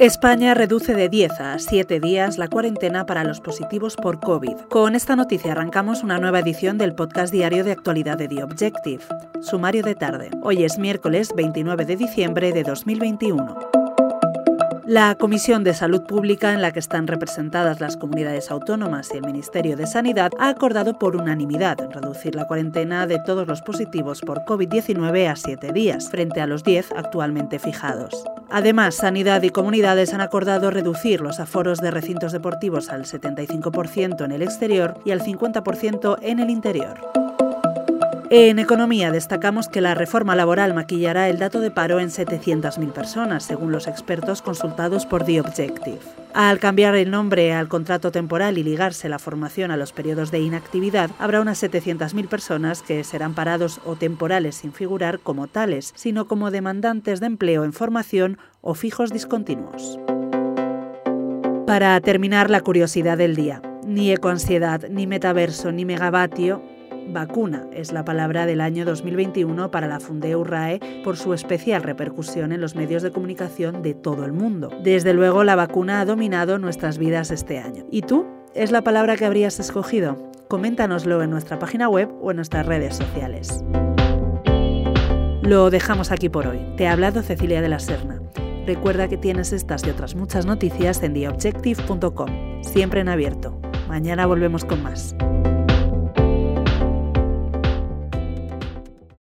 España reduce de 10 a 7 días la cuarentena para los positivos por COVID. Con esta noticia arrancamos una nueva edición del podcast diario de actualidad de The Objective. Sumario de tarde. Hoy es miércoles 29 de diciembre de 2021. La Comisión de Salud Pública, en la que están representadas las comunidades autónomas y el Ministerio de Sanidad, ha acordado por unanimidad reducir la cuarentena de todos los positivos por COVID-19 a siete días, frente a los 10 actualmente fijados. Además, Sanidad y comunidades han acordado reducir los aforos de recintos deportivos al 75% en el exterior y al 50% en el interior. En economía destacamos que la reforma laboral maquillará el dato de paro en 700.000 personas, según los expertos consultados por The Objective. Al cambiar el nombre al contrato temporal y ligarse la formación a los periodos de inactividad, habrá unas 700.000 personas que serán parados o temporales sin figurar como tales, sino como demandantes de empleo en formación o fijos discontinuos. Para terminar, la curiosidad del día. Ni ecoansiedad, ni metaverso, ni megavatio Vacuna es la palabra del año 2021 para la Fundeu RAE por su especial repercusión en los medios de comunicación de todo el mundo. Desde luego, la vacuna ha dominado nuestras vidas este año. ¿Y tú? ¿Es la palabra que habrías escogido? Coméntanoslo en nuestra página web o en nuestras redes sociales. Lo dejamos aquí por hoy. Te ha hablado Cecilia de la Serna. Recuerda que tienes estas y otras muchas noticias en theobjective.com, siempre en abierto. Mañana volvemos con más.